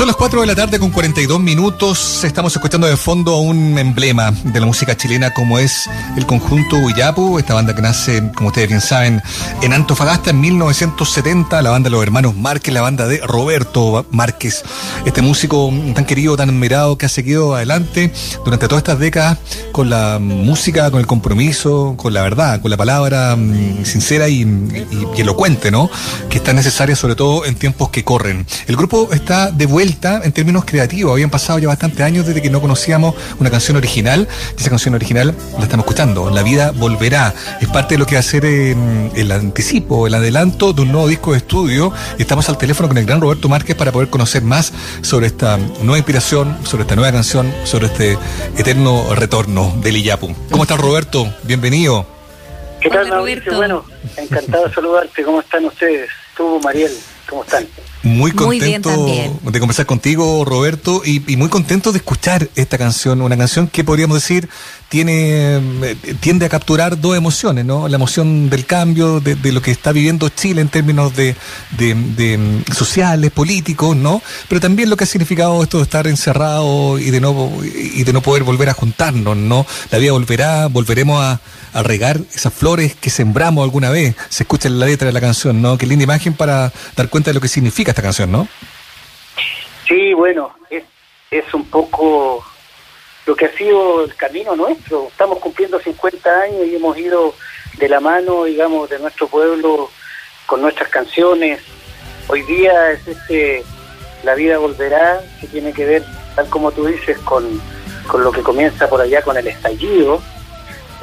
Son las 4 de la tarde con 42 minutos. Estamos escuchando de fondo un emblema de la música chilena como es el conjunto Huillapu, esta banda que nace, como ustedes bien saben, en Antofagasta en 1970, la banda de los hermanos Márquez, la banda de Roberto Márquez, este músico tan querido, tan admirado, que ha seguido adelante durante todas estas décadas con la música, con el compromiso, con la verdad, con la palabra mm, sincera y, y elocuente, ¿no? Que está necesaria sobre todo en tiempos que corren. El grupo está de vuelta en términos creativos. Habían pasado ya bastantes años desde que no conocíamos una canción original. esa canción original la estamos escuchando. La vida volverá. Es parte de lo que va a ser eh, el anticipo, el adelanto de un nuevo disco de estudio. Y estamos al teléfono con el gran Roberto Márquez para poder conocer más sobre esta nueva inspiración, sobre esta nueva canción, sobre este eterno retorno del Iyapu. ¿Cómo estás, Roberto? Bienvenido. ¿Qué tal, Roberto? Bueno, encantado de saludarte. ¿Cómo están ustedes? Tú, Mariel, ¿cómo están? Muy contento de conversar contigo, Roberto, y, muy contento de escuchar esta canción, una canción que podríamos decir tiene eh, tiende a capturar dos emociones, ¿no? La emoción del cambio, de, lo que está viviendo Chile en términos de, de, mm, sociales, políticos, ¿no? Pero también lo que ha significado esto de estar encerrado y de no y de no poder volver a juntarnos, ¿no? La vida volverá, volveremos a, a regar esas flores que sembramos alguna vez. Se escucha en la letra de la canción, ¿no? Qué linda imagen para dar cuenta de lo que significa esta canción, ¿no? Sí, bueno, es, un poco lo que ha sido el camino nuestro. Estamos cumpliendo 50 años y hemos ido de la mano, digamos, de nuestro pueblo con nuestras canciones. Hoy día es este La vida volverá, que tiene que ver, tal como tú dices, con, con lo que comienza por allá con el estallido,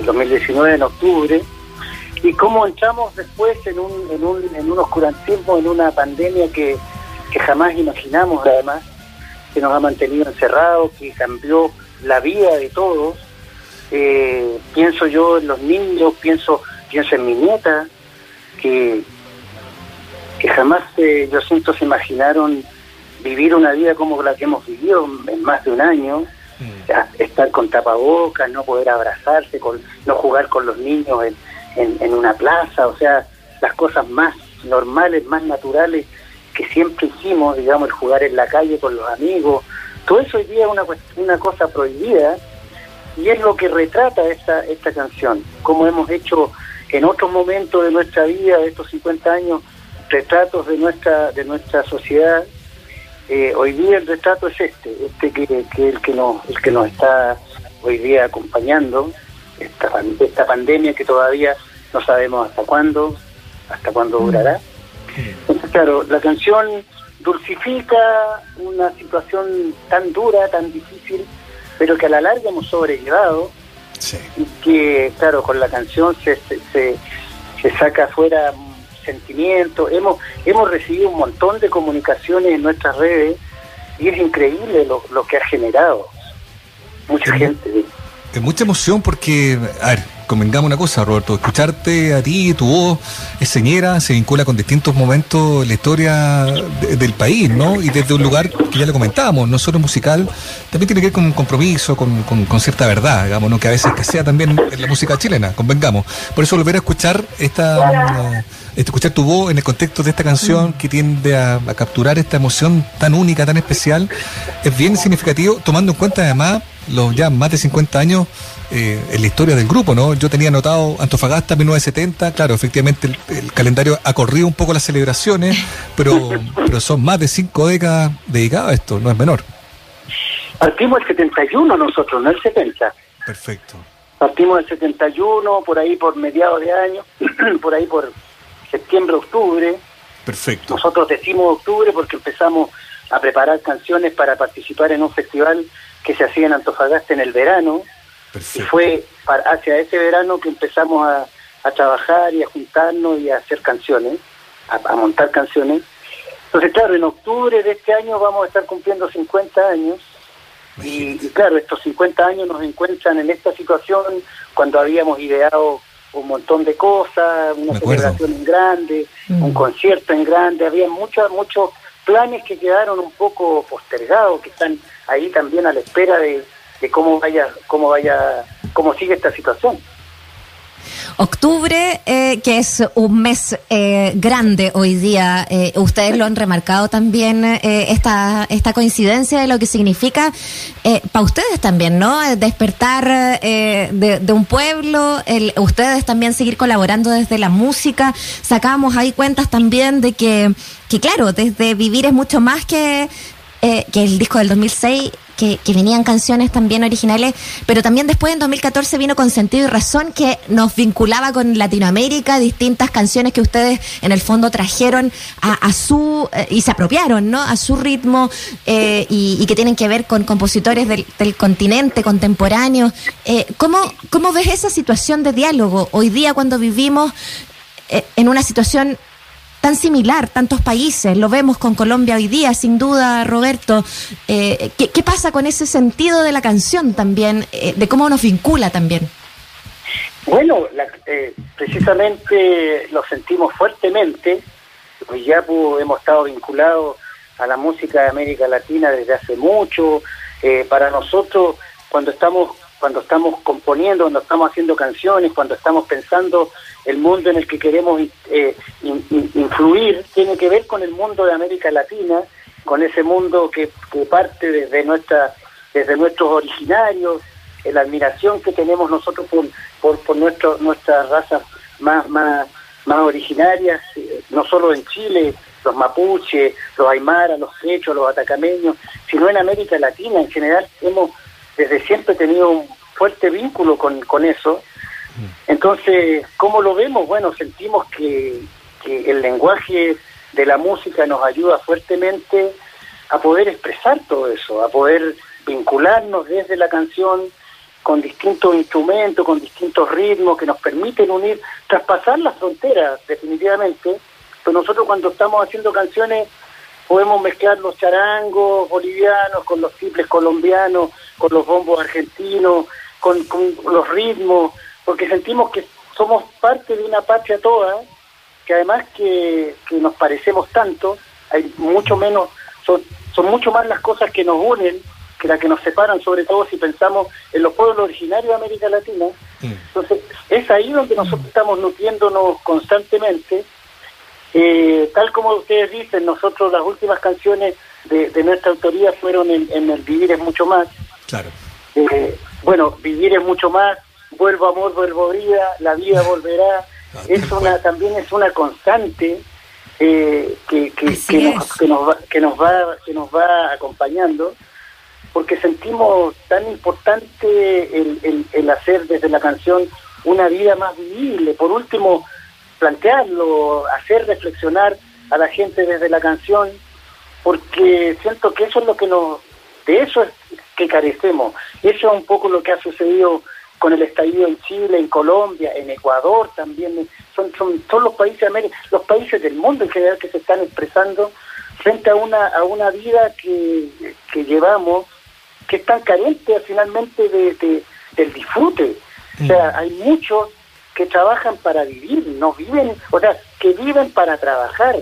el 2019 en octubre, y cómo entramos después en un, en un, en un oscurantismo, en una pandemia que, que jamás imaginamos además, que nos ha mantenido encerrados, que cambió la vida de todos. Eh, pienso yo en los niños, pienso, pienso en mi nieta, que, que jamás eh, yo siento se imaginaron vivir una vida como la que hemos vivido en más de un año, mm. estar con tapabocas, no poder abrazarse, con, no jugar con los niños en, en, una plaza, o sea, las cosas más normales, más naturales que siempre hicimos, digamos, el jugar en la calle con los amigos, todo eso hoy día es una, una cosa prohibida y es lo que retrata esta, esta canción, como hemos hecho en otros momentos de nuestra vida, de estos 50 años, retratos de nuestra, de nuestra sociedad. Eh, hoy día el retrato es este, este que, que, el que nos, el que nos está hoy día acompañando, esta, esta pandemia que todavía no sabemos hasta cuándo, hasta cuándo mm. durará. Entonces, claro, la canción dulcifica una situación tan dura, tan difícil, pero que a la larga hemos sobrellevado y que, claro, con la canción se, se, se saca afuera sentimiento. Hemos, hemos recibido un montón de comunicaciones en nuestras redes y es increíble lo, lo que ha generado. Mucha gente. Es mucha emoción porque, a ver, convengamos una cosa, Roberto, escucharte a ti, tu voz, es señera, se vincula con distintos momentos de la historia del país, ¿no? Y desde un lugar que ya lo comentábamos, no solo musical, también tiene que ver con un compromiso, con, cierta verdad, digamos, ¿no? Que a veces que sea también en la música chilena, convengamos. Por eso volver a escuchar esta... Eh, escuchar tu voz en el contexto de esta canción que tiende a capturar esta emoción tan única, tan especial, es bien significativo, tomando en cuenta además los ya más de 50 años eh, en la historia del grupo, ¿no? Yo tenía anotado Antofagasta 1970, claro, efectivamente el, calendario ha corrido un poco las celebraciones, pero, pero son más de cinco décadas dedicadas a esto, no es menor. Partimos el 71 nosotros, no el 70. Perfecto. Partimos el 71, por ahí por mediados de año, por ahí por septiembre, octubre. Perfecto. Nosotros decimos octubre porque empezamos a preparar canciones para participar en un festival que se hacía en Antofagasta en el verano y fue hacia ese verano que empezamos a, trabajar y a juntarnos y a hacer canciones, a, montar canciones. Entonces, claro, en octubre de este año vamos a estar cumpliendo 50 años. Y, claro, estos 50 años nos encuentran en esta situación cuando habíamos ideado un montón de cosas, una celebración en grande, un mm. concierto en grande, había muchos muchos planes que quedaron un poco postergados, que están ahí también a la espera de, cómo vaya, cómo vaya, cómo sigue esta situación. Octubre, eh, que es un mes eh, grande hoy día, eh, ustedes lo han remarcado también, esta, esta coincidencia de lo que significa para ustedes también, ¿no? Despertar de, de, un pueblo, el, ustedes también seguir colaborando desde la música. Sacamos ahí cuentas también de que, que claro, desde vivir es mucho más que eh, que el disco del 2006, que, que, venían canciones también originales, pero también después en 2014 vino con Sentido y Razón, que nos vinculaba con Latinoamérica, distintas canciones que ustedes en el fondo trajeron a, su, eh, y se apropiaron, ¿no? A su ritmo, eh, y, que tienen que ver con compositores del, del continente contemporáneo. ¿cómo, ¿Cómo ves esa situación de diálogo hoy día cuando vivimos en una situación tan similar, tantos países, lo vemos con Colombia hoy día, sin duda, Roberto. Eh, ¿qué, pasa con ese sentido de la canción también, eh, de cómo nos vincula también? Bueno, eh, precisamente lo sentimos fuertemente, ya hemos estado vinculados a la música de América Latina desde hace mucho. para nosotros, cuando estamos cuando estamos componiendo, cuando estamos haciendo canciones, cuando estamos pensando el mundo en el que queremos eh, influir, tiene que ver con el mundo de América Latina, con ese mundo que, parte desde nuestra desde nuestros originarios, la admiración que tenemos nosotros por, por, por nuestro, nuestras razas más, más, más originarias, eh, no solo en Chile, los mapuches, los aymaras, los quechos, los atacameños, sino en América Latina en general. Hemos desde siempre he tenido un fuerte vínculo con, con eso. Entonces, ¿cómo lo vemos? Bueno, sentimos que, que el lenguaje de la música nos ayuda fuertemente a poder expresar todo eso, a poder vincularnos desde la canción con distintos instrumentos, con distintos ritmos que nos permiten unir, traspasar las fronteras definitivamente. Pues nosotros cuando estamos haciendo canciones podemos mezclar los charangos bolivianos con los triples colombianos, con los bombos argentinos, con, los ritmos, porque sentimos que somos parte de una patria toda, que además que, nos parecemos tanto, hay mucho menos, son, son mucho más las cosas que nos unen que las que nos separan, sobre todo si pensamos en los pueblos originarios de América Latina. Entonces, es ahí donde nosotros estamos nutriéndonos constantemente eh, tal como ustedes dicen, nosotros las últimas canciones de, nuestra autoría fueron en, El Vivir es mucho más. Claro. Eh, bueno, Vivir es mucho más, Vuelvo amor, vuelvo vida, La vida volverá. Ah, es una También es una constante eh, que, que, nos, que, nos va, que, nos va, que nos va acompañando porque sentimos tan importante el, el, el hacer desde la canción una vida más vivible. Por último, plantearlo, hacer reflexionar a la gente desde la canción, porque siento que eso es lo que nos, de eso es que carecemos. Eso es un poco lo que ha sucedido con el estallido en Chile, en Colombia, en Ecuador también, son, son, son los países de América, los países del mundo en general que se están expresando frente a una, a una vida que, que llevamos que es tan carente finalmente de, del disfrute. O sea, hay muchos que trabajan para vivir, no viven, o sea, que viven para trabajar.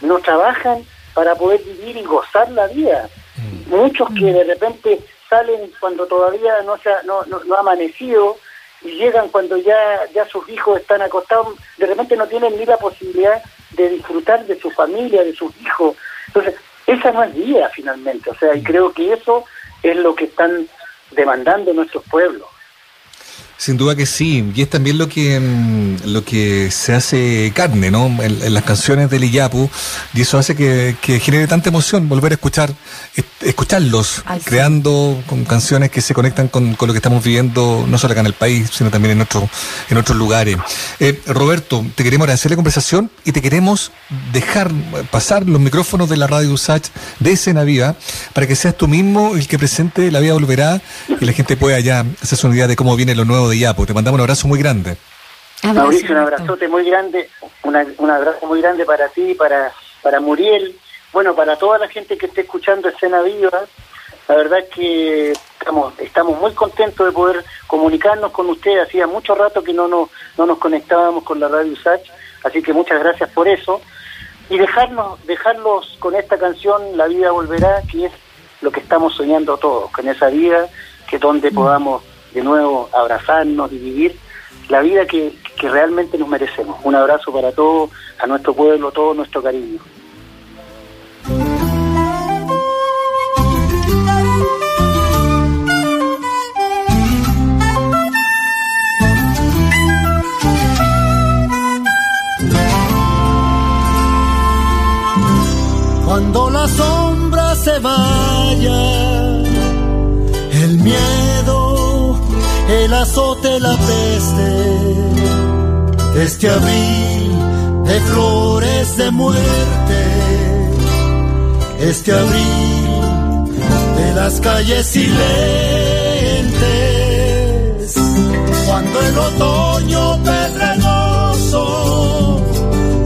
No trabajan para poder vivir y gozar la vida. Mm. Muchos que de repente salen cuando todavía no, se ha, no, no, ha amanecido y llegan cuando ya, ya sus hijos están acostados, de repente no tienen ni la posibilidad de disfrutar de su familia, de sus hijos. Entonces, esa no es vida finalmente, o sea, y mm. creo que eso es lo que están demandando nuestros pueblos. Sin duda que sí, y es también lo que mm, lo que se hace carne, ¿no? En, las canciones del Iyapu, y eso hace que, genere tanta emoción volver a escuchar, escucharlos, creando con canciones que se conectan con, lo que estamos viviendo, no solo acá en el país, sino también en, otro, en otros lugares. Eh, Roberto, te queremos agradecer la conversación y te queremos dejar pasar los micrófonos de la radio USACH de Escena Viva para que seas tú mismo el que presente La Vida Volverá y la gente pueda ya hacerse una idea de cómo viene lo nuevo de Yapo. Te mandamos un abrazo muy grande. Mauricio, un abrazote muy grande, un abrazo muy grande para ti, para, para Muriel, bueno, para toda la gente que esté escuchando Escena Viva. La verdad es que estamos, estamos muy contentos de poder comunicarnos con ustedes. Hacía mucho rato que no nos, no nos conectábamos con la radio USACH, así que muchas gracias por eso. Y dejarnos, dejarlos con esta canción, La vida volverá, que es lo que estamos soñando todos, con esa vida que donde mm. podamos de nuevo abrazarnos y vivir la vida que, que realmente nos merecemos. Un abrazo para todos, a nuestro pueblo, todo nuestro cariño. Cuando la sombra se vaya, el miedo, el azote, la peste, este abril de flores de muerte, este abril de las calles silentes, cuando el otoño pedregoso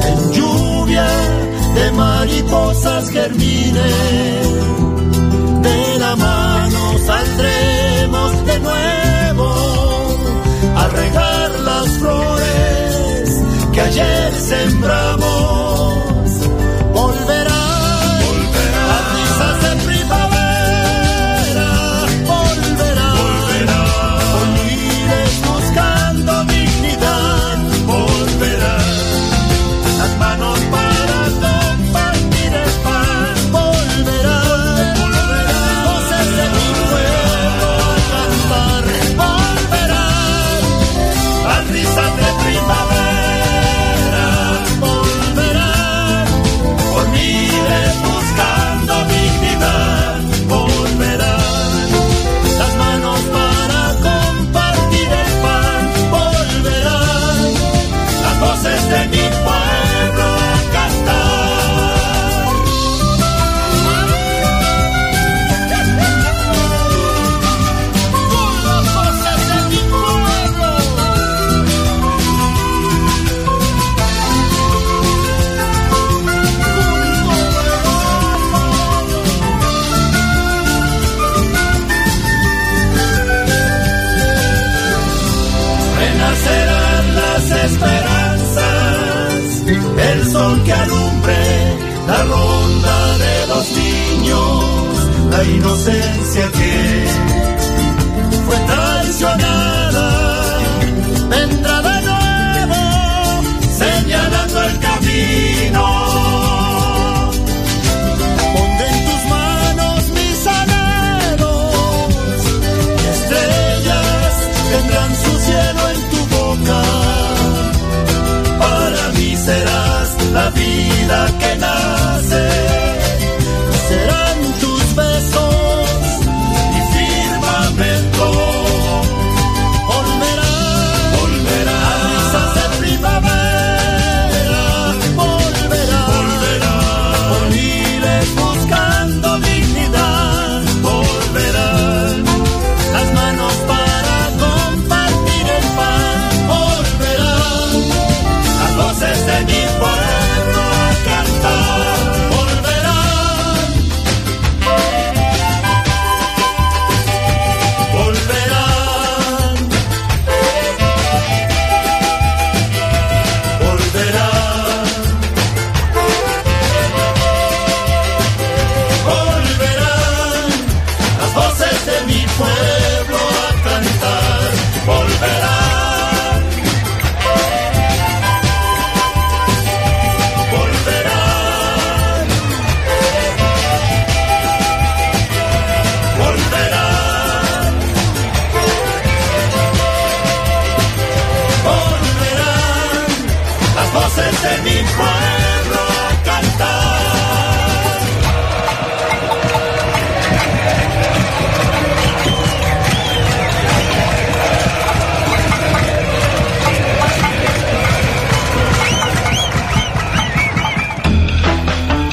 en lluvia de mariposas germinen, ayer niños, la inocencia